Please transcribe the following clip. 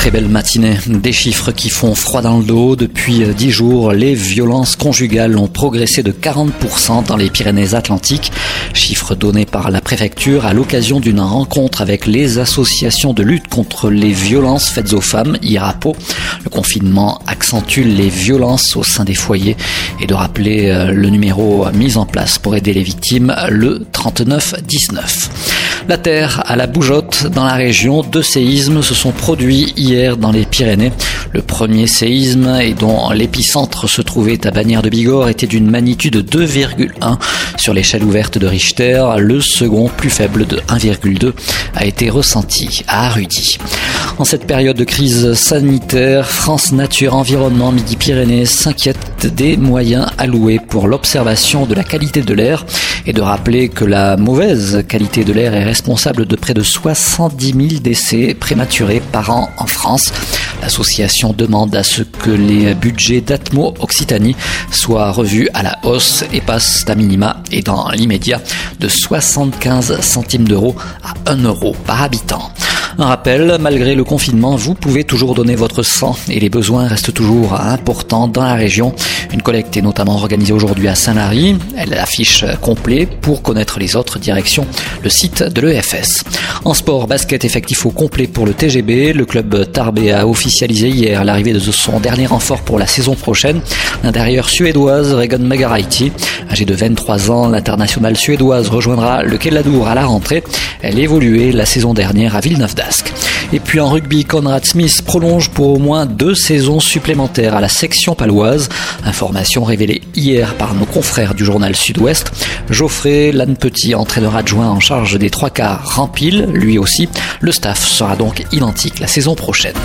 Très belle matinée. Des chiffres qui font froid dans le dos. Depuis 10 jours, les violences conjugales ont progressé de 40% dans les Pyrénées-Atlantiques. Chiffres donnés par la préfecture à l'occasion d'une rencontre avec les associations de lutte contre les violences faites aux femmes, IRAPO. Le confinement accentue les violences au sein des foyers et de rappeler euh, le numéro mis en place pour aider les victimes, le 3919. La terre à la bougeotte dans la région. Deux séismes se sont produits hier dans les Pyrénées. Le premier séisme et dont l'épicentre se trouvait à Bagnères de Bigorre était d'une magnitude 2,1 sur l'échelle ouverte de Richter. Le second, plus faible de 1,2, a été ressenti à Arudy. En cette période de crise sanitaire, France Nature Environnement Midi-Pyrénées s'inquiète des moyens alloués pour l'observation de la qualité de l'air et de rappeler que la mauvaise qualité de l'air est responsable de près de 70 000 décès prématurés par an en France. L'association demande à ce que les budgets d'Atmo Occitanie soient revus à la hausse et passent à minima et dans l'immédiat de 75 centimes d'euros à 1 euro par habitant. Un rappel, malgré le confinement, vous pouvez toujours donner votre sang et les besoins restent toujours importants dans la région. Une collecte est notamment organisée aujourd'hui à Saint-Lary. Elle affiche complet pour connaître les autres directions, le site de l'EFS. En sport, basket effectif au complet pour le TGB. Le club Tarbé a officialisé hier l'arrivée de son dernier renfort pour la saison prochaine. L'intérieur suédoise Regan Megaraiti. Âgée de 23 ans, l'internationale suédoise rejoindra le Kelladour à la rentrée. Elle évoluait la saison dernière à Villeneuve d'Ascq. Et puis en rugby, Conrad Smith prolonge pour au moins deux saisons supplémentaires à la section paloise. Information révélée hier par nos confrères du journal Sud-Ouest. Geoffrey Lannepetit, entraîneur adjoint en charge des trois quarts, rempile lui aussi. Le staff sera donc identique la saison prochaine.